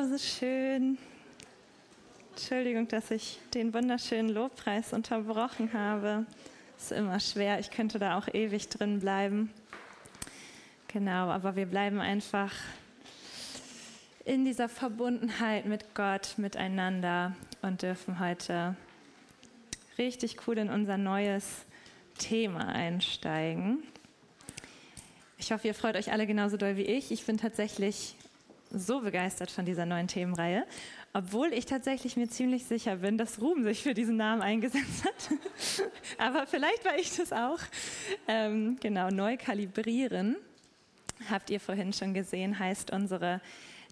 So schön. Entschuldigung, dass ich den wunderschönen Lobpreis unterbrochen habe. Ist immer schwer. Ich könnte da auch ewig drin bleiben. Genau, aber wir bleiben einfach in dieser Verbundenheit mit Gott, miteinander und dürfen heute richtig cool in unser neues Thema einsteigen. Ich hoffe, ihr freut euch alle genauso doll wie ich. Ich bin tatsächlich so begeistert von dieser neuen Themenreihe, obwohl ich tatsächlich mir ziemlich sicher bin, dass Ruben sich für diesen Namen eingesetzt hat. Aber vielleicht war ich das auch. Ähm, genau, neu kalibrieren, habt ihr vorhin schon gesehen, heißt unsere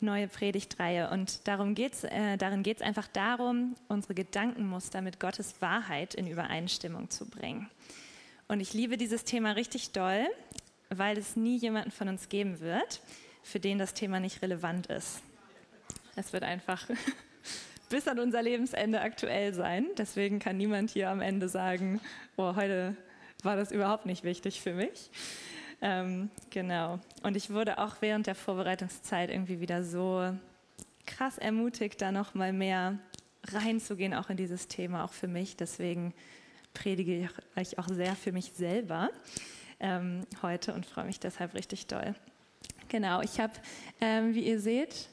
neue Predigtreihe. Und darum geht's, äh, darin geht es einfach darum, unsere Gedankenmuster mit Gottes Wahrheit in Übereinstimmung zu bringen. Und ich liebe dieses Thema richtig doll, weil es nie jemanden von uns geben wird, für den das Thema nicht relevant ist. Es wird einfach bis an unser Lebensende aktuell sein. Deswegen kann niemand hier am Ende sagen, oh, heute war das überhaupt nicht wichtig für mich. Ähm, genau. Und ich wurde auch während der Vorbereitungszeit irgendwie wieder so krass ermutigt, da noch mal mehr reinzugehen, auch in dieses Thema, auch für mich. Deswegen predige ich auch sehr für mich selber ähm, heute und freue mich deshalb richtig doll. Genau, ich habe, ähm, wie ihr seht,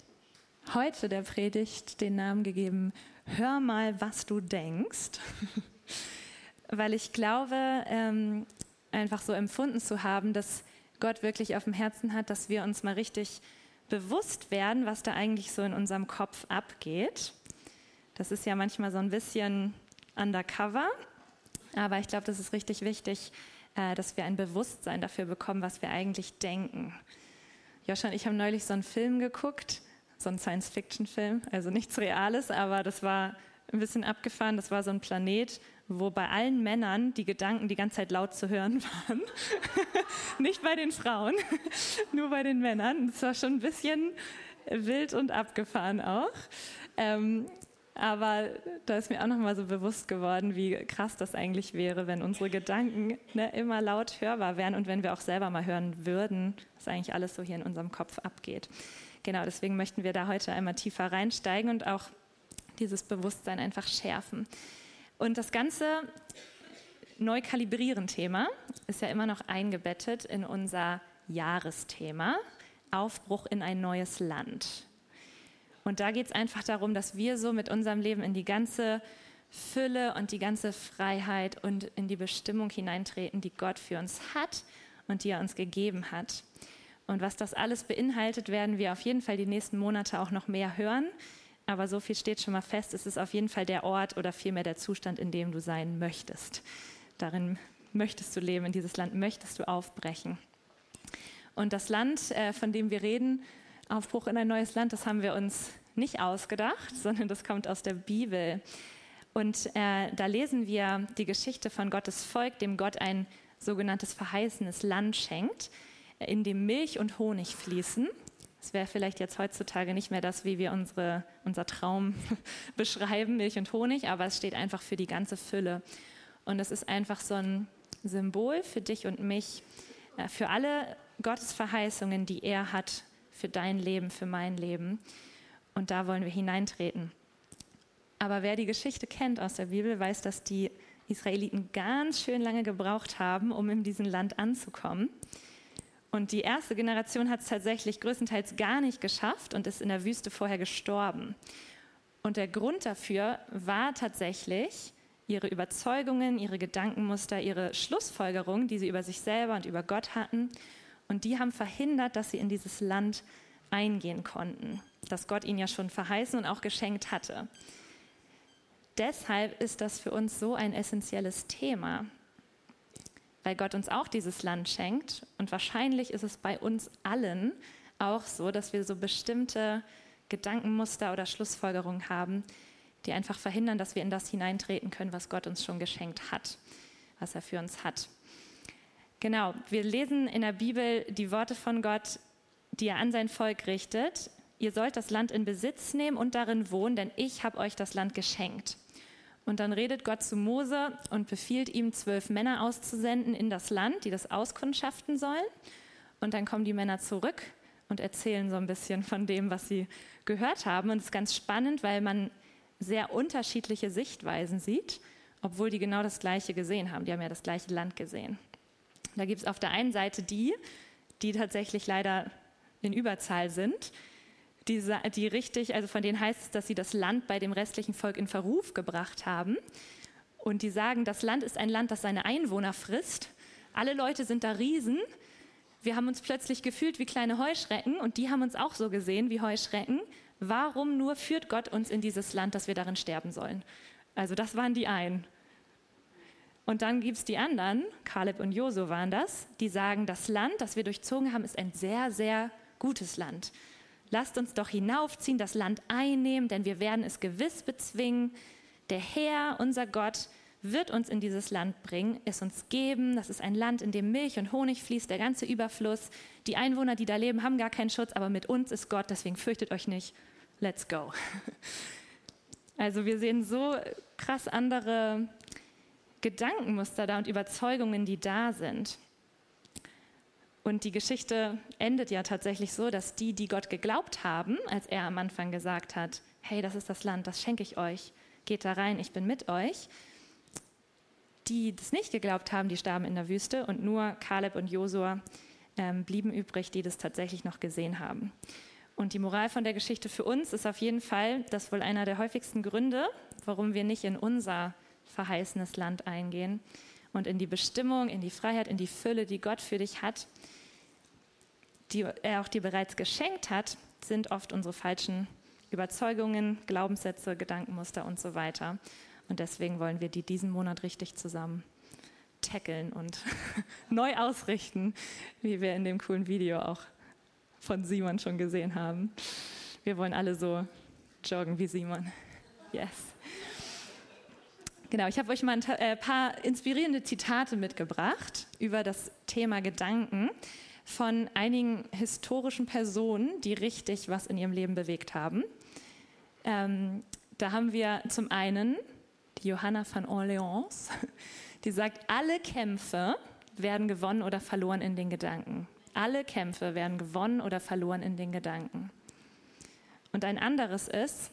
heute der Predigt den Namen gegeben, Hör mal, was du denkst, weil ich glaube, ähm, einfach so empfunden zu haben, dass Gott wirklich auf dem Herzen hat, dass wir uns mal richtig bewusst werden, was da eigentlich so in unserem Kopf abgeht. Das ist ja manchmal so ein bisschen undercover, aber ich glaube, das ist richtig wichtig, äh, dass wir ein Bewusstsein dafür bekommen, was wir eigentlich denken. Joscha und ich haben neulich so einen Film geguckt, so einen Science-Fiction-Film, also nichts Reales, aber das war ein bisschen abgefahren. Das war so ein Planet, wo bei allen Männern die Gedanken die ganze Zeit laut zu hören waren. Nicht bei den Frauen, nur bei den Männern. Das war schon ein bisschen wild und abgefahren auch. Ähm, aber da ist mir auch nochmal so bewusst geworden, wie krass das eigentlich wäre, wenn unsere Gedanken ne, immer laut hörbar wären und wenn wir auch selber mal hören würden, was eigentlich alles so hier in unserem Kopf abgeht. Genau, deswegen möchten wir da heute einmal tiefer reinsteigen und auch dieses Bewusstsein einfach schärfen. Und das ganze Neukalibrieren-Thema ist ja immer noch eingebettet in unser Jahresthema Aufbruch in ein neues Land. Und da geht es einfach darum, dass wir so mit unserem Leben in die ganze Fülle und die ganze Freiheit und in die Bestimmung hineintreten, die Gott für uns hat und die er uns gegeben hat. Und was das alles beinhaltet, werden wir auf jeden Fall die nächsten Monate auch noch mehr hören. Aber so viel steht schon mal fest, es ist auf jeden Fall der Ort oder vielmehr der Zustand, in dem du sein möchtest. Darin möchtest du leben, in dieses Land möchtest du aufbrechen. Und das Land, äh, von dem wir reden, Aufbruch in ein neues Land, das haben wir uns nicht ausgedacht, sondern das kommt aus der Bibel. Und äh, da lesen wir die Geschichte von Gottes Volk, dem Gott ein sogenanntes verheißenes Land schenkt, in dem Milch und Honig fließen. Das wäre vielleicht jetzt heutzutage nicht mehr das, wie wir unsere, unser Traum beschreiben, Milch und Honig, aber es steht einfach für die ganze Fülle. Und es ist einfach so ein Symbol für dich und mich, äh, für alle Gottes Verheißungen, die er hat für dein Leben, für mein Leben. Und da wollen wir hineintreten. Aber wer die Geschichte kennt aus der Bibel, weiß, dass die Israeliten ganz schön lange gebraucht haben, um in diesem Land anzukommen. Und die erste Generation hat es tatsächlich größtenteils gar nicht geschafft und ist in der Wüste vorher gestorben. Und der Grund dafür war tatsächlich ihre Überzeugungen, ihre Gedankenmuster, ihre Schlussfolgerungen, die sie über sich selber und über Gott hatten und die haben verhindert, dass sie in dieses Land eingehen konnten, das Gott ihnen ja schon verheißen und auch geschenkt hatte. Deshalb ist das für uns so ein essentielles Thema, weil Gott uns auch dieses Land schenkt. Und wahrscheinlich ist es bei uns allen auch so, dass wir so bestimmte Gedankenmuster oder Schlussfolgerungen haben, die einfach verhindern, dass wir in das hineintreten können, was Gott uns schon geschenkt hat, was er für uns hat. Genau, wir lesen in der Bibel die Worte von Gott, die er an sein Volk richtet. Ihr sollt das Land in Besitz nehmen und darin wohnen, denn ich habe euch das Land geschenkt. Und dann redet Gott zu Mose und befiehlt ihm, zwölf Männer auszusenden in das Land, die das auskundschaften sollen. Und dann kommen die Männer zurück und erzählen so ein bisschen von dem, was sie gehört haben. Und es ist ganz spannend, weil man sehr unterschiedliche Sichtweisen sieht, obwohl die genau das Gleiche gesehen haben. Die haben ja das gleiche Land gesehen. Da gibt es auf der einen Seite die, die tatsächlich leider in Überzahl sind, die, die richtig, also von denen heißt es, dass sie das Land bei dem restlichen Volk in Verruf gebracht haben. Und die sagen, das Land ist ein Land, das seine Einwohner frisst. Alle Leute sind da Riesen. Wir haben uns plötzlich gefühlt wie kleine Heuschrecken und die haben uns auch so gesehen wie Heuschrecken. Warum nur führt Gott uns in dieses Land, dass wir darin sterben sollen? Also das waren die einen. Und dann gibt es die anderen, Kaleb und Josu waren das, die sagen, das Land, das wir durchzogen haben, ist ein sehr, sehr gutes Land. Lasst uns doch hinaufziehen, das Land einnehmen, denn wir werden es gewiss bezwingen. Der Herr, unser Gott, wird uns in dieses Land bringen, es uns geben. Das ist ein Land, in dem Milch und Honig fließt, der ganze Überfluss. Die Einwohner, die da leben, haben gar keinen Schutz, aber mit uns ist Gott, deswegen fürchtet euch nicht. Let's go. Also wir sehen so krass andere Gedankenmuster da und Überzeugungen, die da sind. Und die Geschichte endet ja tatsächlich so, dass die, die Gott geglaubt haben, als er am Anfang gesagt hat, hey, das ist das Land, das schenke ich euch, geht da rein, ich bin mit euch, die das nicht geglaubt haben, die starben in der Wüste und nur Kaleb und Josua ähm, blieben übrig, die das tatsächlich noch gesehen haben. Und die Moral von der Geschichte für uns ist auf jeden Fall, dass wohl einer der häufigsten Gründe, warum wir nicht in unser verheißenes Land eingehen und in die Bestimmung, in die Freiheit, in die Fülle, die Gott für dich hat, die er auch dir bereits geschenkt hat, sind oft unsere falschen Überzeugungen, Glaubenssätze, Gedankenmuster und so weiter. Und deswegen wollen wir die diesen Monat richtig zusammen tackeln und neu ausrichten, wie wir in dem coolen Video auch von Simon schon gesehen haben. Wir wollen alle so joggen wie Simon. Yes. Genau, ich habe euch mal ein äh, paar inspirierende Zitate mitgebracht über das Thema Gedanken von einigen historischen Personen, die richtig was in ihrem Leben bewegt haben. Ähm, da haben wir zum einen die Johanna von Orleans, die sagt, alle Kämpfe werden gewonnen oder verloren in den Gedanken. Alle Kämpfe werden gewonnen oder verloren in den Gedanken. Und ein anderes ist,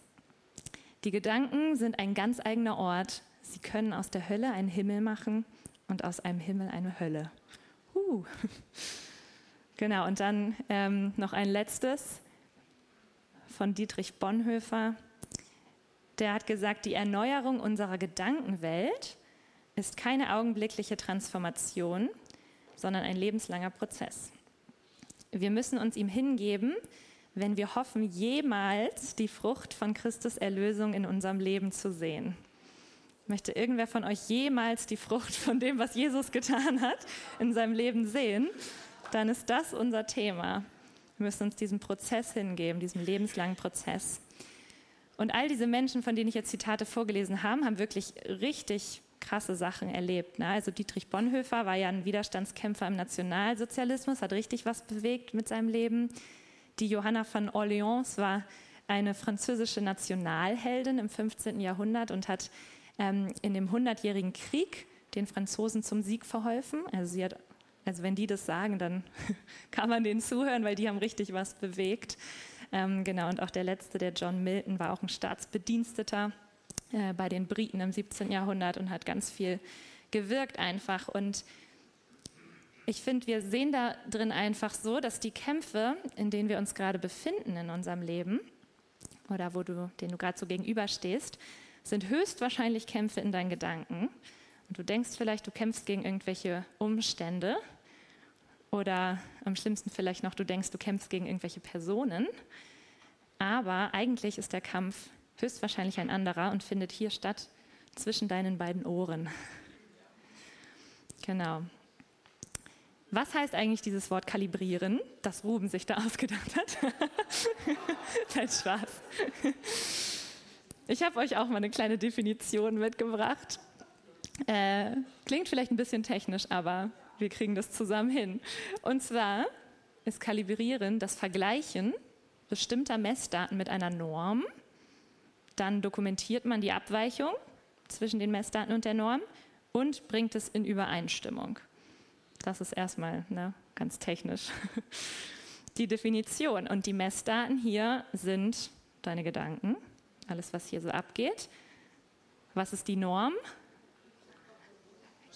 die Gedanken sind ein ganz eigener Ort, Sie können aus der Hölle einen Himmel machen und aus einem Himmel eine Hölle. Uh. Genau, und dann ähm, noch ein letztes von Dietrich Bonhoeffer. Der hat gesagt, die Erneuerung unserer Gedankenwelt ist keine augenblickliche Transformation, sondern ein lebenslanger Prozess. Wir müssen uns ihm hingeben, wenn wir hoffen, jemals die Frucht von Christus Erlösung in unserem Leben zu sehen. Möchte irgendwer von euch jemals die Frucht von dem, was Jesus getan hat, in seinem Leben sehen? Dann ist das unser Thema. Wir müssen uns diesem Prozess hingeben, diesem lebenslangen Prozess. Und all diese Menschen, von denen ich jetzt Zitate vorgelesen habe, haben wirklich richtig krasse Sachen erlebt. Ne? Also Dietrich Bonhoeffer war ja ein Widerstandskämpfer im Nationalsozialismus, hat richtig was bewegt mit seinem Leben. Die Johanna von Orleans war eine französische Nationalheldin im 15. Jahrhundert und hat ähm, in dem Hundertjährigen Krieg den Franzosen zum Sieg verholfen. Also, sie hat, also wenn die das sagen, dann kann man denen zuhören, weil die haben richtig was bewegt. Ähm, genau, und auch der letzte, der John Milton, war auch ein Staatsbediensteter äh, bei den Briten im 17. Jahrhundert und hat ganz viel gewirkt einfach. Und ich finde, wir sehen da drin einfach so, dass die Kämpfe, in denen wir uns gerade befinden in unserem Leben, oder wo du, denen du gerade so gegenüberstehst, sind höchstwahrscheinlich Kämpfe in deinen Gedanken. Und du denkst vielleicht, du kämpfst gegen irgendwelche Umstände. Oder am schlimmsten vielleicht noch, du denkst, du kämpfst gegen irgendwelche Personen. Aber eigentlich ist der Kampf höchstwahrscheinlich ein anderer und findet hier statt zwischen deinen beiden Ohren. Genau. Was heißt eigentlich dieses Wort kalibrieren, das Ruben sich da ausgedacht hat? Kein Spaß. Ich habe euch auch mal eine kleine Definition mitgebracht. Äh, klingt vielleicht ein bisschen technisch, aber wir kriegen das zusammen hin. Und zwar ist Kalibrieren das Vergleichen bestimmter Messdaten mit einer Norm. Dann dokumentiert man die Abweichung zwischen den Messdaten und der Norm und bringt es in Übereinstimmung. Das ist erstmal ne, ganz technisch. die Definition. Und die Messdaten hier sind deine Gedanken, alles, was hier so abgeht. Was ist die Norm?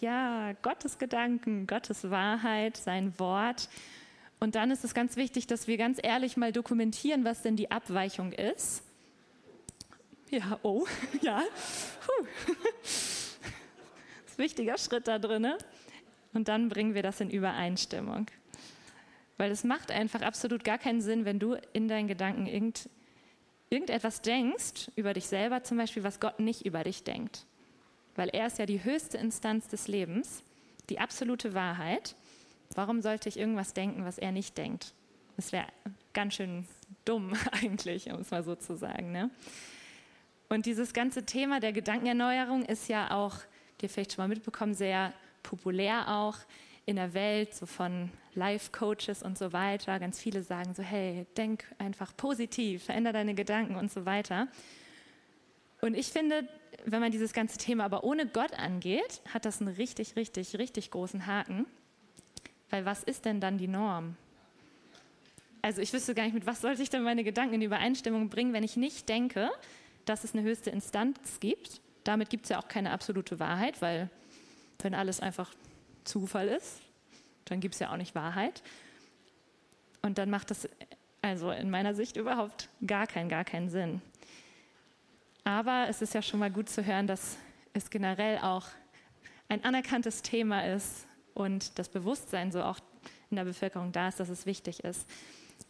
Ja, Gottes Gedanken, Gottes Wahrheit, sein Wort. Und dann ist es ganz wichtig, dass wir ganz ehrlich mal dokumentieren, was denn die Abweichung ist. Ja, oh, ja. Puh. Das ist ein wichtiger Schritt da drin. Und dann bringen wir das in Übereinstimmung. Weil es macht einfach absolut gar keinen Sinn, wenn du in deinen Gedanken irgend, irgendetwas denkst, über dich selber zum Beispiel, was Gott nicht über dich denkt. Weil er ist ja die höchste Instanz des Lebens, die absolute Wahrheit. Warum sollte ich irgendwas denken, was er nicht denkt? Das wäre ganz schön dumm eigentlich, um es mal so zu sagen. Ne? Und dieses ganze Thema der Gedankenerneuerung ist ja auch, dir vielleicht schon mal mitbekommen, sehr populär auch in der Welt, so von Life-Coaches und so weiter. Ganz viele sagen so, hey, denk einfach positiv, veränder deine Gedanken und so weiter. Und ich finde, wenn man dieses ganze Thema aber ohne Gott angeht, hat das einen richtig, richtig, richtig großen Haken. Weil was ist denn dann die Norm? Also ich wüsste gar nicht, mit was sollte ich denn meine Gedanken in Übereinstimmung bringen, wenn ich nicht denke, dass es eine höchste Instanz gibt. Damit gibt es ja auch keine absolute Wahrheit, weil wenn alles einfach Zufall ist, dann gibt es ja auch nicht Wahrheit. Und dann macht das also in meiner Sicht überhaupt gar keinen, gar keinen Sinn. Aber es ist ja schon mal gut zu hören, dass es generell auch ein anerkanntes Thema ist und das Bewusstsein so auch in der Bevölkerung da ist, dass es wichtig ist.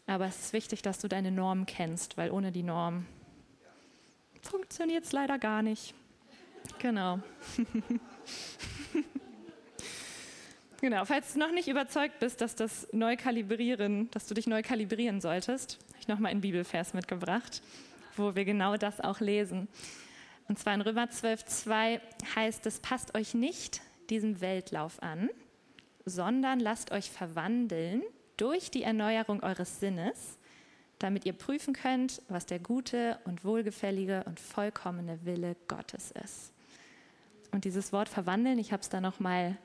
Aber es ist wichtig, dass du deine Norm kennst, weil ohne die Norm funktioniert es leider gar nicht. Genau. Genau, falls du noch nicht überzeugt bist, dass das neu kalibrieren, dass du dich neu kalibrieren solltest, habe ich nochmal einen Bibelvers mitgebracht, wo wir genau das auch lesen. Und zwar in Römer 12,2 heißt es: Passt euch nicht diesem Weltlauf an, sondern lasst euch verwandeln durch die Erneuerung eures Sinnes, damit ihr prüfen könnt, was der gute und wohlgefällige und vollkommene Wille Gottes ist. Und dieses Wort verwandeln, ich habe es da nochmal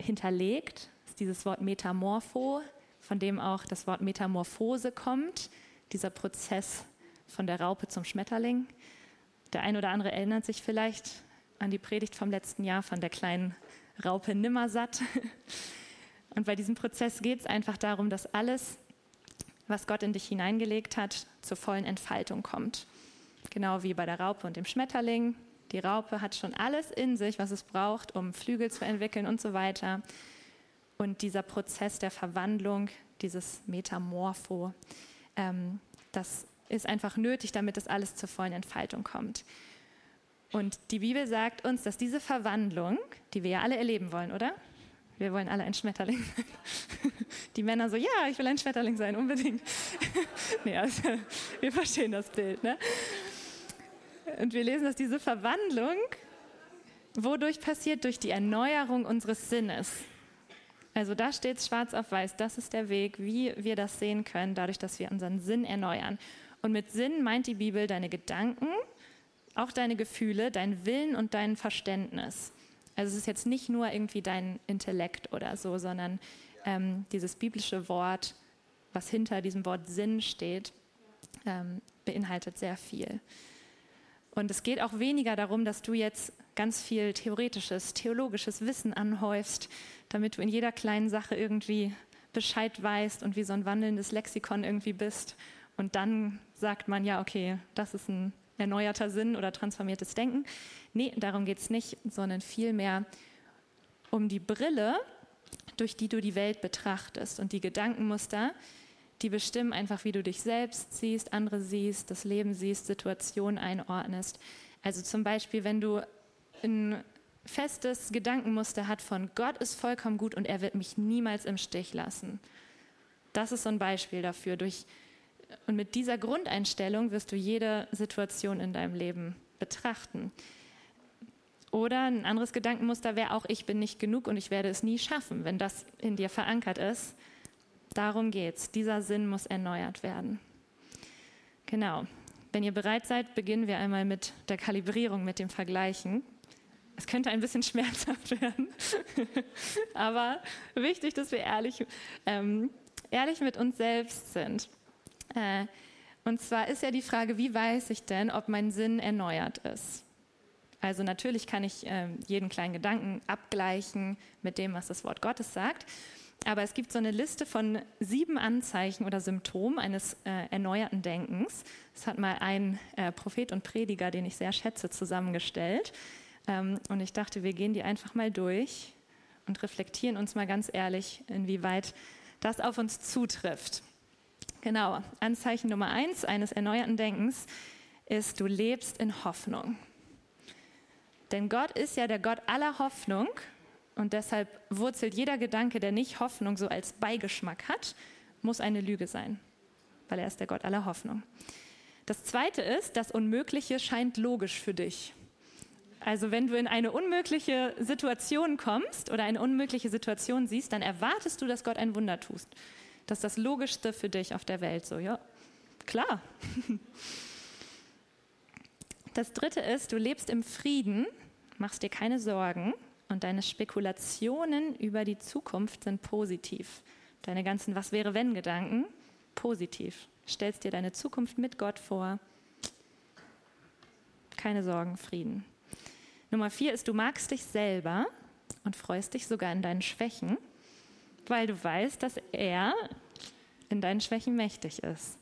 hinterlegt, ist dieses Wort Metamorpho, von dem auch das Wort Metamorphose kommt, dieser Prozess von der Raupe zum Schmetterling. Der ein oder andere erinnert sich vielleicht an die Predigt vom letzten Jahr von der kleinen Raupe Nimmersatt. Und bei diesem Prozess geht es einfach darum, dass alles, was Gott in dich hineingelegt hat, zur vollen Entfaltung kommt. Genau wie bei der Raupe und dem Schmetterling. Die Raupe hat schon alles in sich, was es braucht, um Flügel zu entwickeln und so weiter. Und dieser Prozess der Verwandlung, dieses Metamorpho, ähm, das ist einfach nötig, damit das alles zur vollen Entfaltung kommt. Und die Bibel sagt uns, dass diese Verwandlung, die wir ja alle erleben wollen, oder? Wir wollen alle ein Schmetterling sein. Die Männer so, ja, ich will ein Schmetterling sein, unbedingt. nee, also, wir verstehen das Bild. Ne? Und wir lesen, dass diese Verwandlung wodurch passiert? Durch die Erneuerung unseres Sinnes. Also da steht es schwarz auf weiß, das ist der Weg, wie wir das sehen können, dadurch, dass wir unseren Sinn erneuern. Und mit Sinn meint die Bibel deine Gedanken, auch deine Gefühle, dein Willen und dein Verständnis. Also es ist jetzt nicht nur irgendwie dein Intellekt oder so, sondern ähm, dieses biblische Wort, was hinter diesem Wort Sinn steht, ähm, beinhaltet sehr viel. Und es geht auch weniger darum, dass du jetzt ganz viel theoretisches, theologisches Wissen anhäufst, damit du in jeder kleinen Sache irgendwie Bescheid weißt und wie so ein wandelndes Lexikon irgendwie bist. Und dann sagt man ja, okay, das ist ein erneuerter Sinn oder transformiertes Denken. Nee, darum geht es nicht, sondern vielmehr um die Brille, durch die du die Welt betrachtest und die Gedankenmuster, die bestimmen einfach, wie du dich selbst siehst, andere siehst, das Leben siehst, Situationen einordnest. Also zum Beispiel, wenn du ein festes Gedankenmuster hat von Gott ist vollkommen gut und er wird mich niemals im Stich lassen. Das ist so ein Beispiel dafür. Durch, und mit dieser Grundeinstellung wirst du jede Situation in deinem Leben betrachten. Oder ein anderes Gedankenmuster wäre auch, ich bin nicht genug und ich werde es nie schaffen. Wenn das in dir verankert ist, Darum geht's. Dieser Sinn muss erneuert werden. Genau. Wenn ihr bereit seid, beginnen wir einmal mit der Kalibrierung, mit dem Vergleichen. Es könnte ein bisschen schmerzhaft werden, aber wichtig, dass wir ehrlich ähm, ehrlich mit uns selbst sind. Äh, und zwar ist ja die Frage, wie weiß ich denn, ob mein Sinn erneuert ist? Also natürlich kann ich äh, jeden kleinen Gedanken abgleichen mit dem, was das Wort Gottes sagt. Aber es gibt so eine Liste von sieben Anzeichen oder Symptomen eines äh, erneuerten Denkens. Das hat mal ein äh, Prophet und Prediger, den ich sehr schätze, zusammengestellt. Ähm, und ich dachte, wir gehen die einfach mal durch und reflektieren uns mal ganz ehrlich, inwieweit das auf uns zutrifft. Genau, Anzeichen Nummer eins eines erneuerten Denkens ist, du lebst in Hoffnung. Denn Gott ist ja der Gott aller Hoffnung und deshalb wurzelt jeder Gedanke, der nicht Hoffnung so als Beigeschmack hat, muss eine Lüge sein, weil er ist der Gott aller Hoffnung. Das Zweite ist, das Unmögliche scheint logisch für dich. Also wenn du in eine unmögliche Situation kommst oder eine unmögliche Situation siehst, dann erwartest du, dass Gott ein Wunder tust. Das ist das Logischste für dich auf der Welt. So, ja, klar. Das Dritte ist, du lebst im Frieden, machst dir keine Sorgen und deine Spekulationen über die Zukunft sind positiv. Deine ganzen Was wäre wenn Gedanken positiv. Stellst dir deine Zukunft mit Gott vor. Keine Sorgen, Frieden. Nummer vier ist, du magst dich selber und freust dich sogar in deinen Schwächen, weil du weißt, dass er in deinen Schwächen mächtig ist.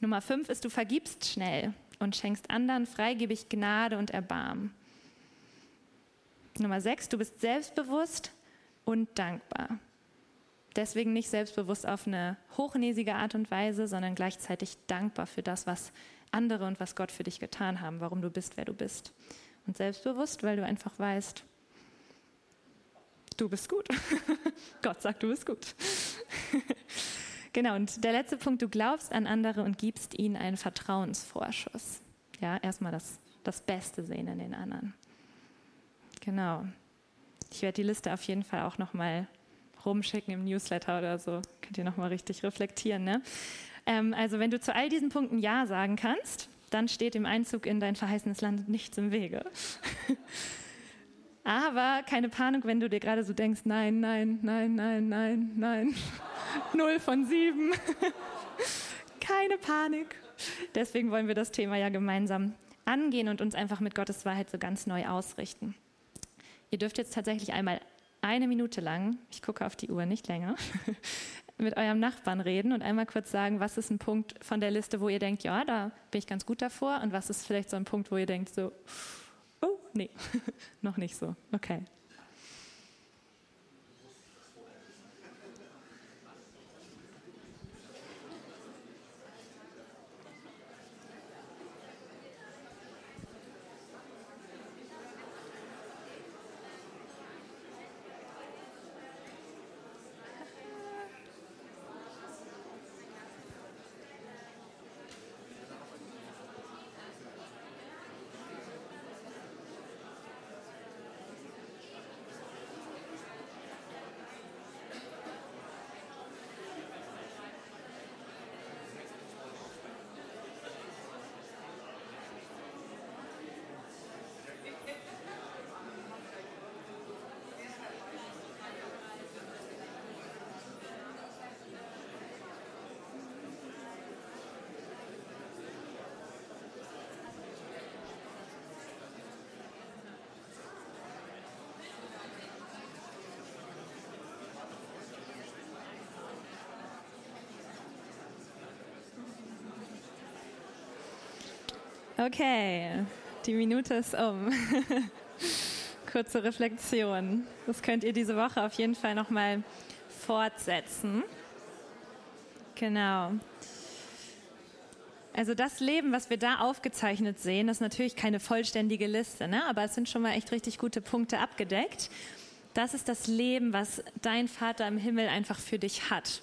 Nummer fünf ist, du vergibst schnell und schenkst anderen freigebig Gnade und Erbarmen. Nummer sechs, du bist selbstbewusst und dankbar. Deswegen nicht selbstbewusst auf eine hochnäsige Art und Weise, sondern gleichzeitig dankbar für das, was andere und was Gott für dich getan haben, warum du bist, wer du bist. Und selbstbewusst, weil du einfach weißt, du bist gut. Gott sagt, du bist gut. genau, und der letzte Punkt, du glaubst an andere und gibst ihnen einen Vertrauensvorschuss. Ja, erstmal das, das Beste sehen in den anderen. Genau. Ich werde die Liste auf jeden Fall auch nochmal rumschicken im Newsletter oder so. Könnt ihr nochmal richtig reflektieren. Ne? Ähm, also wenn du zu all diesen Punkten Ja sagen kannst, dann steht dem Einzug in dein verheißenes Land nichts im Wege. Aber keine Panik, wenn du dir gerade so denkst, nein, nein, nein, nein, nein, nein. Null von sieben. keine Panik. Deswegen wollen wir das Thema ja gemeinsam angehen und uns einfach mit Gottes Wahrheit so ganz neu ausrichten. Ihr dürft jetzt tatsächlich einmal eine Minute lang, ich gucke auf die Uhr, nicht länger, mit eurem Nachbarn reden und einmal kurz sagen, was ist ein Punkt von der Liste, wo ihr denkt, ja, da bin ich ganz gut davor und was ist vielleicht so ein Punkt, wo ihr denkt, so, Oh, nee, noch nicht so. Okay. Okay, die Minute ist um. Kurze Reflexion. Das könnt ihr diese Woche auf jeden Fall nochmal fortsetzen. Genau. Also das Leben, was wir da aufgezeichnet sehen, ist natürlich keine vollständige Liste, ne? aber es sind schon mal echt richtig gute Punkte abgedeckt. Das ist das Leben, was dein Vater im Himmel einfach für dich hat.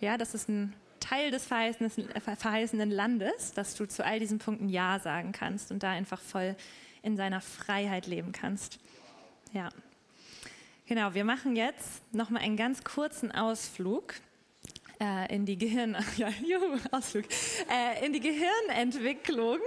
Ja, das ist ein Teil des verheißenen Landes, dass du zu all diesen Punkten Ja sagen kannst und da einfach voll in seiner Freiheit leben kannst. Ja. Genau, wir machen jetzt nochmal einen ganz kurzen Ausflug äh, in die Gehirn, ja, juhu, Ausflug, äh, in die Gehirnentwicklung.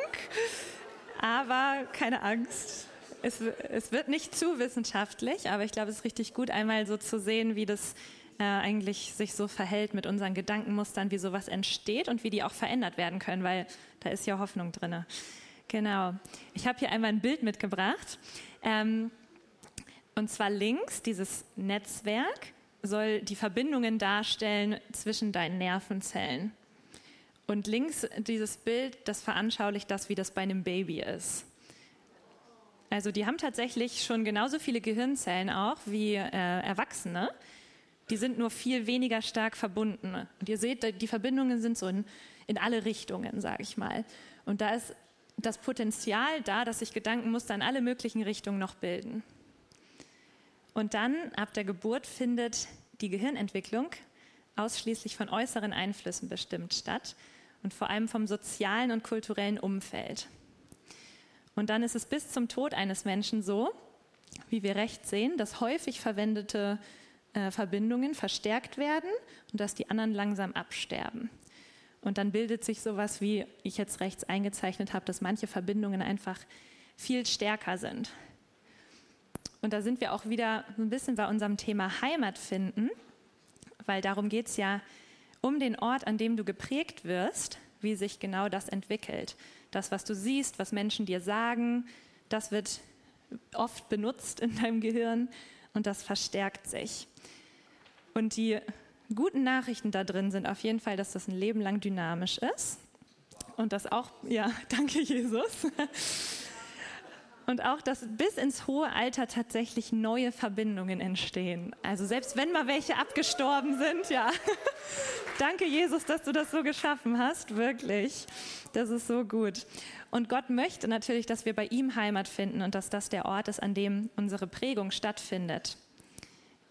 Aber keine Angst, es, es, wird nicht zu wissenschaftlich, aber ich glaube, es ist richtig gut, einmal so zu sehen, wie das äh, eigentlich sich so verhält mit unseren Gedankenmustern, wie sowas entsteht und wie die auch verändert werden können, weil da ist ja Hoffnung drin. Genau. Ich habe hier einmal ein Bild mitgebracht. Ähm, und zwar links, dieses Netzwerk soll die Verbindungen darstellen zwischen deinen Nervenzellen. Und links dieses Bild, das veranschaulicht das, wie das bei einem Baby ist. Also die haben tatsächlich schon genauso viele Gehirnzellen auch wie äh, Erwachsene. Die sind nur viel weniger stark verbunden. Und ihr seht, die Verbindungen sind so in, in alle Richtungen, sage ich mal. Und da ist das Potenzial da, dass sich Gedankenmuster in alle möglichen Richtungen noch bilden. Und dann ab der Geburt findet die Gehirnentwicklung ausschließlich von äußeren Einflüssen bestimmt statt und vor allem vom sozialen und kulturellen Umfeld. Und dann ist es bis zum Tod eines Menschen so, wie wir recht sehen, dass häufig verwendete äh, Verbindungen verstärkt werden und dass die anderen langsam absterben. Und dann bildet sich sowas, wie ich jetzt rechts eingezeichnet habe, dass manche Verbindungen einfach viel stärker sind. Und da sind wir auch wieder ein bisschen bei unserem Thema Heimat finden, weil darum geht es ja um den Ort, an dem du geprägt wirst, wie sich genau das entwickelt. Das, was du siehst, was Menschen dir sagen, das wird oft benutzt in deinem Gehirn und das verstärkt sich. Und die guten Nachrichten da drin sind auf jeden Fall, dass das ein Leben lang dynamisch ist und das auch, ja, danke Jesus. Und auch, dass bis ins hohe Alter tatsächlich neue Verbindungen entstehen. Also selbst wenn mal welche abgestorben sind, ja. Danke, Jesus, dass du das so geschaffen hast, wirklich. Das ist so gut. Und Gott möchte natürlich, dass wir bei ihm Heimat finden und dass das der Ort ist, an dem unsere Prägung stattfindet.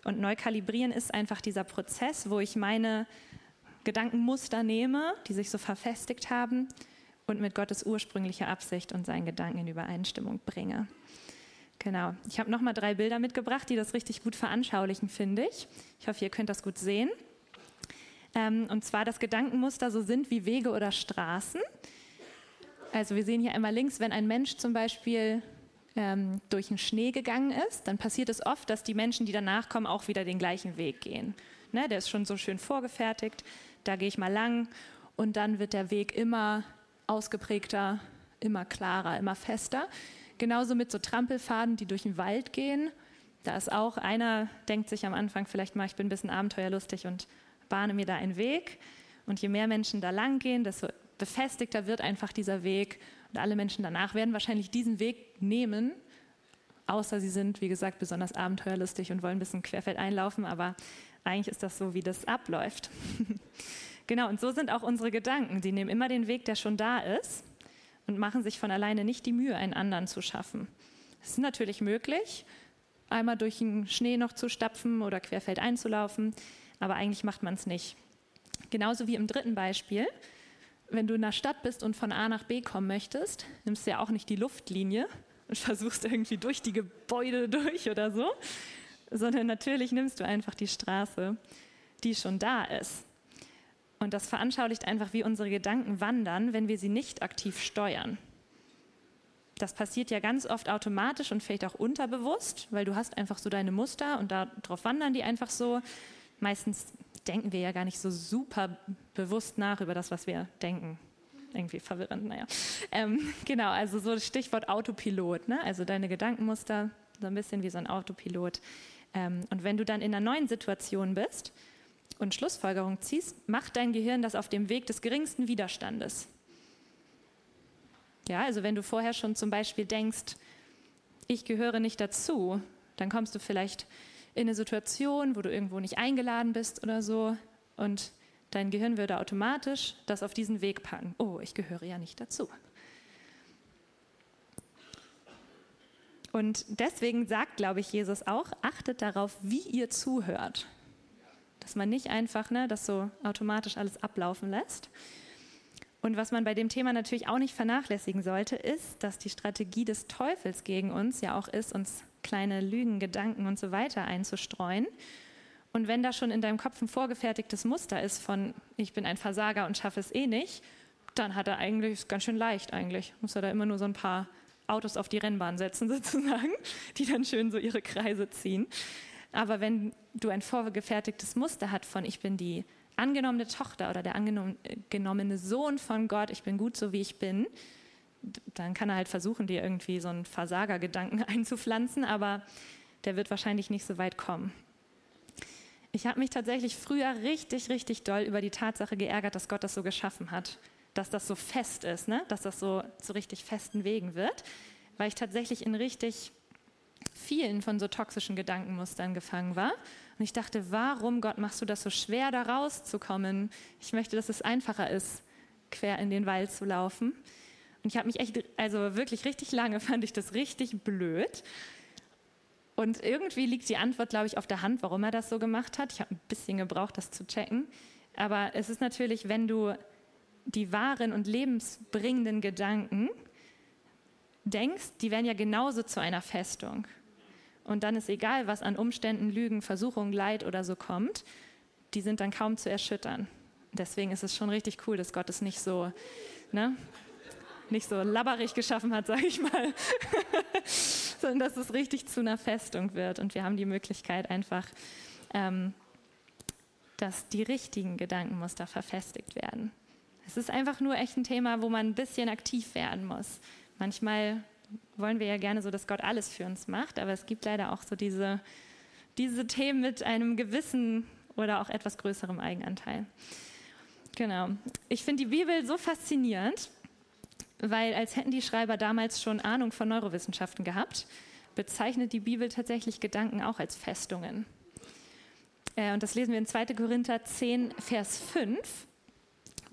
Und neu kalibrieren ist einfach dieser Prozess, wo ich meine Gedankenmuster nehme, die sich so verfestigt haben und mit Gottes ursprünglicher Absicht und seinen Gedanken in Übereinstimmung bringe. Genau. Ich habe nochmal drei Bilder mitgebracht, die das richtig gut veranschaulichen, finde ich. Ich hoffe, ihr könnt das gut sehen. Ähm, und zwar das Gedankenmuster so sind wie Wege oder Straßen. Also wir sehen hier einmal links, wenn ein Mensch zum Beispiel ähm, durch den Schnee gegangen ist, dann passiert es oft, dass die Menschen, die danach kommen, auch wieder den gleichen Weg gehen. Ne, der ist schon so schön vorgefertigt, da gehe ich mal lang und dann wird der Weg immer ausgeprägter, immer klarer, immer fester. Genauso mit so Trampelfaden, die durch den Wald gehen. Da ist auch einer, denkt sich am Anfang vielleicht mal, ich bin ein bisschen abenteuerlustig und bahne mir da einen Weg. Und je mehr Menschen da lang gehen, desto befestigter wird einfach dieser Weg. Und alle Menschen danach werden wahrscheinlich diesen Weg nehmen, außer sie sind, wie gesagt, besonders abenteuerlustig und wollen ein bisschen querfeld einlaufen. Aber eigentlich ist das so, wie das abläuft. Genau, und so sind auch unsere Gedanken. Sie nehmen immer den Weg, der schon da ist und machen sich von alleine nicht die Mühe, einen anderen zu schaffen. Es ist natürlich möglich, einmal durch den Schnee noch zu stapfen oder querfeld einzulaufen, aber eigentlich macht man es nicht. Genauso wie im dritten Beispiel. Wenn du in der Stadt bist und von A nach B kommen möchtest, nimmst du ja auch nicht die Luftlinie und versuchst irgendwie durch die Gebäude durch oder so, sondern natürlich nimmst du einfach die Straße, die schon da ist. Und das veranschaulicht einfach, wie unsere Gedanken wandern, wenn wir sie nicht aktiv steuern. Das passiert ja ganz oft automatisch und vielleicht auch unterbewusst, weil du hast einfach so deine Muster und darauf wandern die einfach so. Meistens denken wir ja gar nicht so super bewusst nach über das, was wir denken. Irgendwie verwirrend, naja. Ähm, genau, also so Stichwort Autopilot. Ne? Also deine Gedankenmuster, so ein bisschen wie so ein Autopilot. Ähm, und wenn du dann in einer neuen Situation bist, und Schlussfolgerung ziehst, macht dein Gehirn das auf dem Weg des geringsten Widerstandes. Ja, also wenn du vorher schon zum Beispiel denkst, ich gehöre nicht dazu, dann kommst du vielleicht in eine Situation, wo du irgendwo nicht eingeladen bist oder so und dein Gehirn würde automatisch das auf diesen Weg packen. Oh, ich gehöre ja nicht dazu. Und deswegen sagt, glaube ich, Jesus auch, achtet darauf, wie ihr zuhört. Dass man nicht einfach ne, das so automatisch alles ablaufen lässt. Und was man bei dem Thema natürlich auch nicht vernachlässigen sollte, ist, dass die Strategie des Teufels gegen uns ja auch ist, uns kleine Lügen, Gedanken und so weiter einzustreuen. Und wenn da schon in deinem Kopf ein vorgefertigtes Muster ist von ich bin ein Versager und schaffe es eh nicht, dann hat er eigentlich, ist ganz schön leicht eigentlich, muss er da immer nur so ein paar Autos auf die Rennbahn setzen sozusagen, die dann schön so ihre Kreise ziehen. Aber wenn du ein vorgefertigtes Muster hast von ich bin die angenommene Tochter oder der angenommene Sohn von Gott, ich bin gut so wie ich bin, dann kann er halt versuchen, dir irgendwie so einen Versagergedanken einzupflanzen, aber der wird wahrscheinlich nicht so weit kommen. Ich habe mich tatsächlich früher richtig, richtig doll über die Tatsache geärgert, dass Gott das so geschaffen hat, dass das so fest ist, ne? dass das so zu richtig festen Wegen wird, weil ich tatsächlich in richtig vielen von so toxischen Gedankenmustern gefangen war. Und ich dachte, warum, Gott, machst du das so schwer, da rauszukommen? Ich möchte, dass es einfacher ist, quer in den Wald zu laufen. Und ich habe mich echt, also wirklich richtig lange fand ich das richtig blöd. Und irgendwie liegt die Antwort, glaube ich, auf der Hand, warum er das so gemacht hat. Ich habe ein bisschen gebraucht, das zu checken. Aber es ist natürlich, wenn du die wahren und lebensbringenden Gedanken denkst, die werden ja genauso zu einer Festung. Und dann ist egal, was an Umständen, Lügen, Versuchungen, Leid oder so kommt, die sind dann kaum zu erschüttern. Deswegen ist es schon richtig cool, dass Gott es nicht so, ne, nicht so labberig geschaffen hat, sage ich mal, sondern dass es richtig zu einer Festung wird. Und wir haben die Möglichkeit einfach, ähm, dass die richtigen Gedankenmuster verfestigt werden. Es ist einfach nur echt ein Thema, wo man ein bisschen aktiv werden muss. Manchmal wollen wir ja gerne so, dass Gott alles für uns macht, aber es gibt leider auch so diese, diese Themen mit einem gewissen oder auch etwas größerem Eigenanteil. Genau. Ich finde die Bibel so faszinierend, weil als hätten die Schreiber damals schon Ahnung von Neurowissenschaften gehabt, bezeichnet die Bibel tatsächlich Gedanken auch als Festungen. Äh, und das lesen wir in 2. Korinther 10, Vers 5,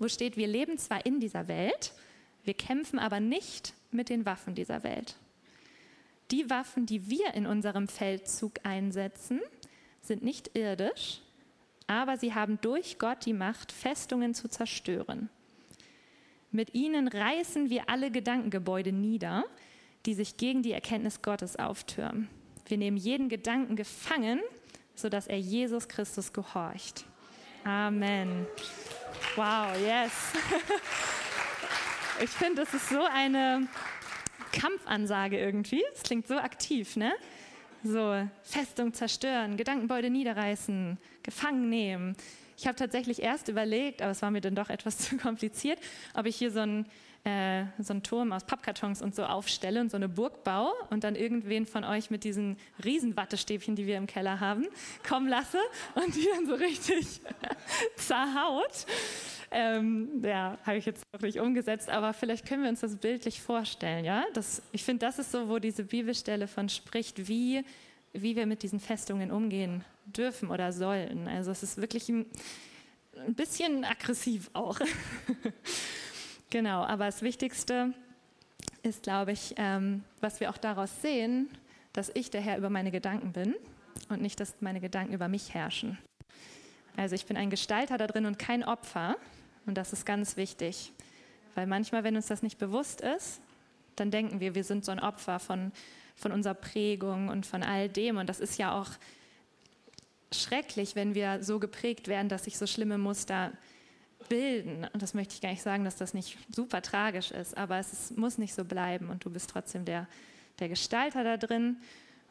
wo steht, wir leben zwar in dieser Welt, wir kämpfen aber nicht mit den Waffen dieser Welt. Die Waffen, die wir in unserem Feldzug einsetzen, sind nicht irdisch, aber sie haben durch Gott die Macht, Festungen zu zerstören. Mit ihnen reißen wir alle Gedankengebäude nieder, die sich gegen die Erkenntnis Gottes auftürmen. Wir nehmen jeden Gedanken gefangen, sodass er Jesus Christus gehorcht. Amen. Wow, yes. Ich finde, das ist so eine Kampfansage irgendwie. Es klingt so aktiv, ne? So, Festung zerstören, Gedankengebäude niederreißen, gefangen nehmen. Ich habe tatsächlich erst überlegt, aber es war mir dann doch etwas zu kompliziert, ob ich hier so einen, äh, so einen Turm aus Pappkartons und so aufstelle und so eine Burg baue und dann irgendwen von euch mit diesen Riesenwattestäbchen, die wir im Keller haben, kommen lasse und die dann so richtig zerhaut. Ähm, ja, habe ich jetzt noch nicht umgesetzt, aber vielleicht können wir uns das bildlich vorstellen. Ja? Das, ich finde, das ist so, wo diese Bibelstelle von spricht, wie, wie wir mit diesen Festungen umgehen dürfen oder sollen. Also es ist wirklich ein, ein bisschen aggressiv auch. genau, aber das Wichtigste ist, glaube ich, ähm, was wir auch daraus sehen, dass ich der Herr über meine Gedanken bin und nicht, dass meine Gedanken über mich herrschen. Also ich bin ein Gestalter da drin und kein Opfer. Und das ist ganz wichtig, weil manchmal, wenn uns das nicht bewusst ist, dann denken wir, wir sind so ein Opfer von, von unserer Prägung und von all dem. Und das ist ja auch schrecklich, wenn wir so geprägt werden, dass sich so schlimme Muster bilden. Und das möchte ich gar nicht sagen, dass das nicht super tragisch ist, aber es ist, muss nicht so bleiben. Und du bist trotzdem der, der Gestalter da drin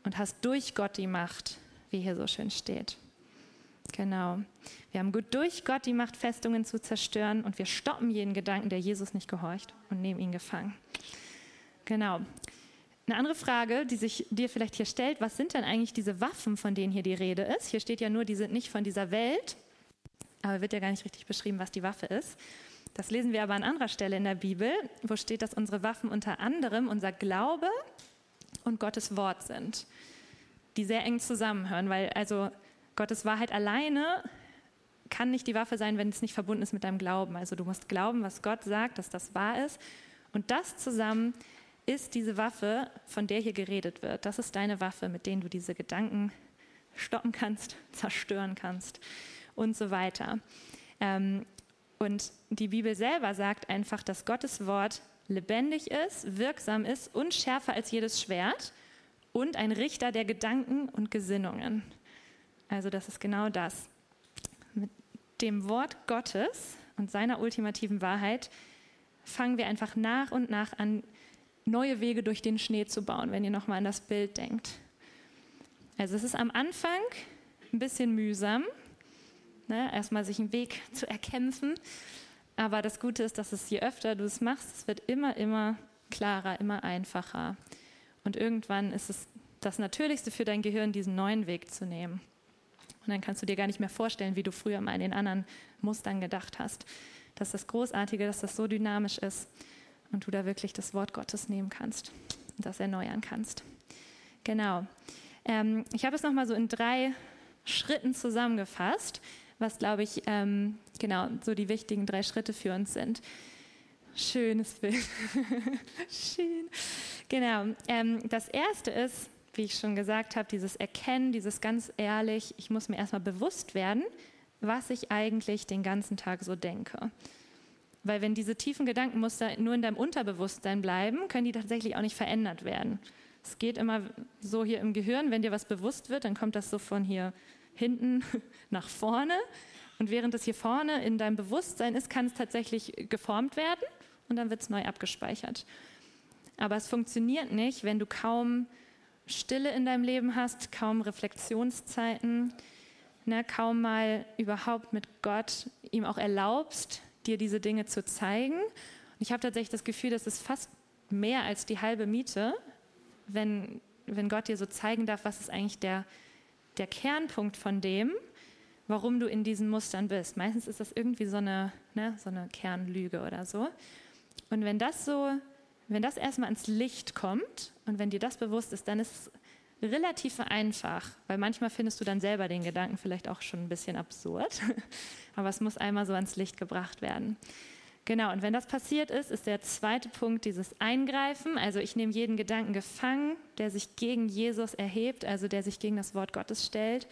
und hast durch Gott die Macht, wie hier so schön steht. Genau. Wir haben durch Gott die Macht, Festungen zu zerstören und wir stoppen jeden Gedanken, der Jesus nicht gehorcht und nehmen ihn gefangen. Genau. Eine andere Frage, die sich dir vielleicht hier stellt, was sind denn eigentlich diese Waffen, von denen hier die Rede ist? Hier steht ja nur, die sind nicht von dieser Welt, aber wird ja gar nicht richtig beschrieben, was die Waffe ist. Das lesen wir aber an anderer Stelle in der Bibel, wo steht, dass unsere Waffen unter anderem unser Glaube und Gottes Wort sind, die sehr eng zusammenhören, weil also Gottes Wahrheit alleine kann nicht die Waffe sein, wenn es nicht verbunden ist mit deinem Glauben. Also du musst glauben, was Gott sagt, dass das wahr ist. Und das zusammen ist diese Waffe, von der hier geredet wird. Das ist deine Waffe, mit denen du diese Gedanken stoppen kannst, zerstören kannst und so weiter. Ähm, und die Bibel selber sagt einfach, dass Gottes Wort lebendig ist, wirksam ist und schärfer als jedes Schwert und ein Richter der Gedanken und Gesinnungen. Also das ist genau das. Mit dem Wort Gottes und seiner ultimativen Wahrheit fangen wir einfach nach und nach an, neue Wege durch den Schnee zu bauen, wenn ihr nochmal an das Bild denkt. Also es ist am Anfang ein bisschen mühsam, ne? erstmal sich einen Weg zu erkämpfen. Aber das Gute ist, dass es je öfter du es machst, es wird immer, immer klarer, immer einfacher. Und irgendwann ist es das Natürlichste für dein Gehirn, diesen neuen Weg zu nehmen. Und dann kannst du dir gar nicht mehr vorstellen, wie du früher mal in den anderen Mustern gedacht hast. Das ist das Großartige, dass das so dynamisch ist und du da wirklich das Wort Gottes nehmen kannst und das erneuern kannst. Genau. Ähm, ich habe es nochmal so in drei Schritten zusammengefasst, was, glaube ich, ähm, genau so die wichtigen drei Schritte für uns sind. Schönes Bild. Schön. Genau. Ähm, das erste ist, wie ich schon gesagt habe, dieses Erkennen, dieses ganz ehrlich, ich muss mir erstmal bewusst werden, was ich eigentlich den ganzen Tag so denke. Weil wenn diese tiefen Gedankenmuster nur in deinem Unterbewusstsein bleiben, können die tatsächlich auch nicht verändert werden. Es geht immer so hier im Gehirn, wenn dir was bewusst wird, dann kommt das so von hier hinten nach vorne. Und während es hier vorne in deinem Bewusstsein ist, kann es tatsächlich geformt werden und dann wird es neu abgespeichert. Aber es funktioniert nicht, wenn du kaum Stille in deinem Leben hast, kaum Reflexionszeiten, ne, kaum mal überhaupt mit Gott ihm auch erlaubst, dir diese Dinge zu zeigen. Und ich habe tatsächlich das Gefühl, das ist fast mehr als die halbe Miete, wenn, wenn Gott dir so zeigen darf, was ist eigentlich der, der Kernpunkt von dem, warum du in diesen Mustern bist. Meistens ist das irgendwie so eine, ne, so eine Kernlüge oder so. Und wenn das so, wenn das erstmal ans Licht kommt und wenn dir das bewusst ist, dann ist es relativ einfach, weil manchmal findest du dann selber den Gedanken vielleicht auch schon ein bisschen absurd, aber es muss einmal so ans Licht gebracht werden. Genau, und wenn das passiert ist, ist der zweite Punkt dieses Eingreifen. Also ich nehme jeden Gedanken gefangen, der sich gegen Jesus erhebt, also der sich gegen das Wort Gottes stellt.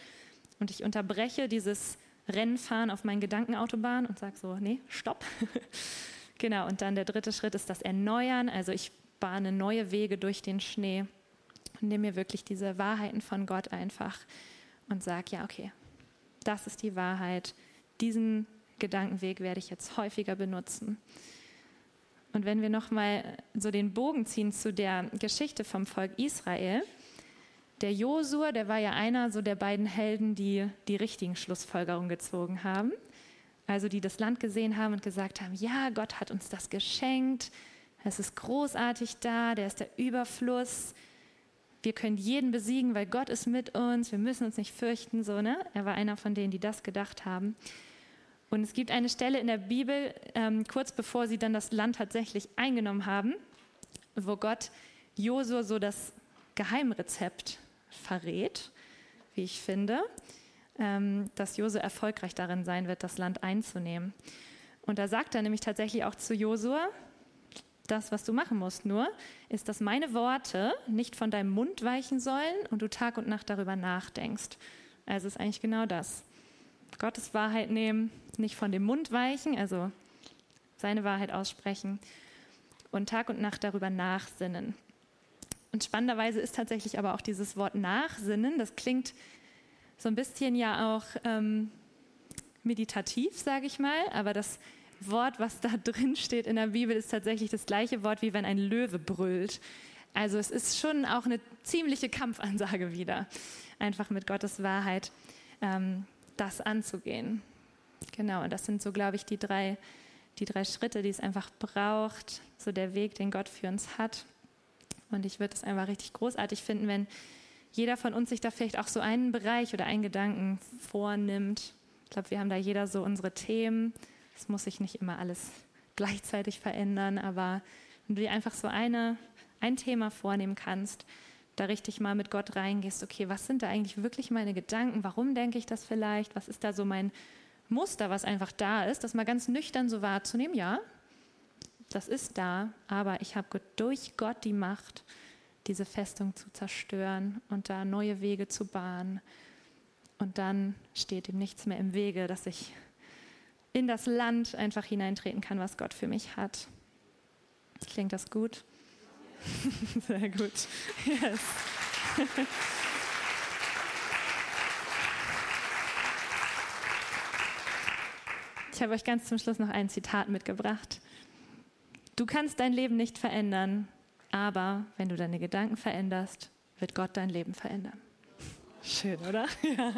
Und ich unterbreche dieses Rennfahren auf meinen Gedankenautobahn und sage so, nee, stopp. genau, und dann der dritte Schritt ist das Erneuern. Also ich bahne neue Wege durch den Schnee und nehme mir wirklich diese Wahrheiten von Gott einfach und sage, ja, okay, das ist die Wahrheit. Diesen Gedankenweg werde ich jetzt häufiger benutzen. Und wenn wir nochmal so den Bogen ziehen zu der Geschichte vom Volk Israel, der Josua, der war ja einer so der beiden Helden, die die richtigen Schlussfolgerungen gezogen haben. Also die das Land gesehen haben und gesagt haben, ja, Gott hat uns das geschenkt, es ist großartig da, der ist der Überfluss, wir können jeden besiegen, weil Gott ist mit uns, wir müssen uns nicht fürchten, so, ne? Er war einer von denen, die das gedacht haben. Und es gibt eine Stelle in der Bibel, ähm, kurz bevor sie dann das Land tatsächlich eingenommen haben, wo Gott Josua so das Geheimrezept verrät, wie ich finde, ähm, dass Josua erfolgreich darin sein wird, das Land einzunehmen. Und da sagt er nämlich tatsächlich auch zu Josua, das, was du machen musst, nur ist, dass meine Worte nicht von deinem Mund weichen sollen und du Tag und Nacht darüber nachdenkst. Also ist eigentlich genau das. Gottes Wahrheit nehmen, nicht von dem Mund weichen, also seine Wahrheit aussprechen und Tag und Nacht darüber nachsinnen. Und spannenderweise ist tatsächlich aber auch dieses Wort Nachsinnen, das klingt so ein bisschen ja auch ähm, meditativ, sage ich mal, aber das Wort, was da drin steht in der Bibel, ist tatsächlich das gleiche Wort, wie wenn ein Löwe brüllt. Also es ist schon auch eine ziemliche Kampfansage wieder, einfach mit Gottes Wahrheit ähm, das anzugehen. Genau, und das sind so, glaube ich, die drei, die drei Schritte, die es einfach braucht, so der Weg, den Gott für uns hat. Und ich würde es einfach richtig großartig finden, wenn jeder von uns sich da vielleicht auch so einen Bereich oder einen Gedanken vornimmt. Ich glaube, wir haben da jeder so unsere Themen es muss sich nicht immer alles gleichzeitig verändern, aber wenn du dir einfach so eine, ein Thema vornehmen kannst, da richtig mal mit Gott reingehst, okay, was sind da eigentlich wirklich meine Gedanken? Warum denke ich das vielleicht? Was ist da so mein Muster, was einfach da ist? Das mal ganz nüchtern so wahrzunehmen, ja, das ist da, aber ich habe durch Gott die Macht, diese Festung zu zerstören und da neue Wege zu bahnen. Und dann steht ihm nichts mehr im Wege, dass ich in das Land einfach hineintreten kann, was Gott für mich hat. Klingt das gut? Sehr gut. Yes. Ich habe euch ganz zum Schluss noch ein Zitat mitgebracht. Du kannst dein Leben nicht verändern, aber wenn du deine Gedanken veränderst, wird Gott dein Leben verändern. Schön, oder? Ja.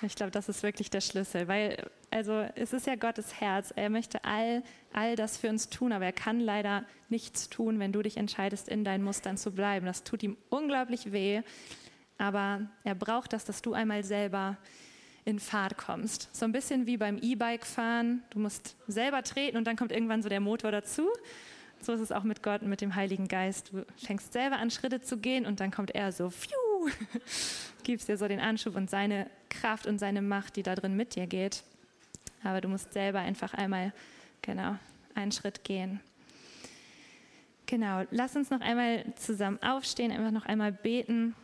Ich glaube, das ist wirklich der Schlüssel, weil also es ist ja Gottes Herz. Er möchte all, all das für uns tun, aber er kann leider nichts tun, wenn du dich entscheidest, in deinen Mustern zu bleiben. Das tut ihm unglaublich weh, aber er braucht das, dass du einmal selber in Fahrt kommst. So ein bisschen wie beim E-Bike fahren. Du musst selber treten und dann kommt irgendwann so der Motor dazu. So ist es auch mit Gott und mit dem Heiligen Geist. Du fängst selber an, Schritte zu gehen und dann kommt er so, pfiuh, gibst dir so den Anschub und seine Kraft und seine Macht, die da drin mit dir geht. Aber du musst selber einfach einmal, genau, einen Schritt gehen. Genau, lass uns noch einmal zusammen aufstehen, einfach noch einmal beten,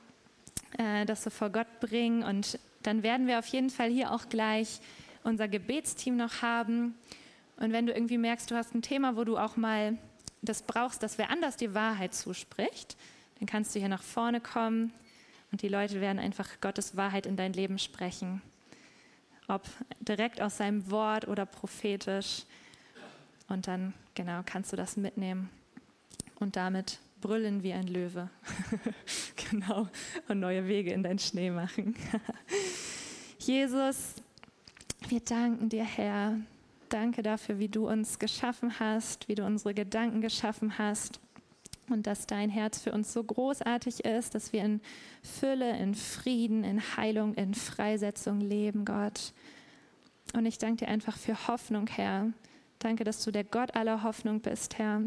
äh, das so vor Gott bringen und dann werden wir auf jeden Fall hier auch gleich unser Gebetsteam noch haben. Und wenn du irgendwie merkst, du hast ein Thema, wo du auch mal das brauchst, dass wer anders die Wahrheit zuspricht, dann kannst du hier nach vorne kommen und die Leute werden einfach Gottes Wahrheit in dein Leben sprechen. Ob direkt aus seinem Wort oder prophetisch. Und dann, genau, kannst du das mitnehmen und damit brüllen wie ein Löwe. genau. Und neue Wege in deinen Schnee machen. Jesus, wir danken dir, Herr. Danke dafür, wie du uns geschaffen hast, wie du unsere Gedanken geschaffen hast und dass dein Herz für uns so großartig ist, dass wir in Fülle, in Frieden, in Heilung, in Freisetzung leben, Gott. Und ich danke dir einfach für Hoffnung, Herr. Danke, dass du der Gott aller Hoffnung bist, Herr.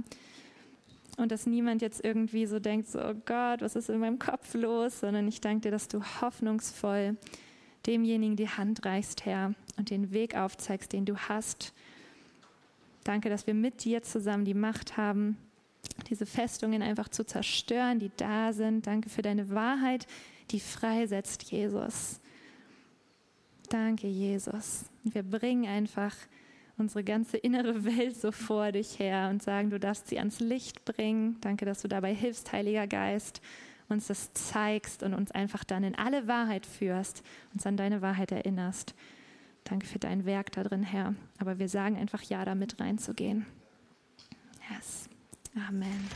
Und dass niemand jetzt irgendwie so denkt, so, oh Gott, was ist in meinem Kopf los, sondern ich danke dir, dass du hoffnungsvoll demjenigen die Hand reichst, Herr, und den Weg aufzeigst, den du hast. Danke, dass wir mit dir zusammen die Macht haben, diese Festungen einfach zu zerstören, die da sind. Danke für deine Wahrheit, die freisetzt, Jesus. Danke, Jesus. Wir bringen einfach unsere ganze innere Welt so vor dich her und sagen, du darfst sie ans Licht bringen. Danke, dass du dabei hilfst, Heiliger Geist, uns das zeigst und uns einfach dann in alle Wahrheit führst, uns an deine Wahrheit erinnerst. Danke für dein Werk da drin, Herr. Aber wir sagen einfach Ja, damit reinzugehen. Yes. Amen.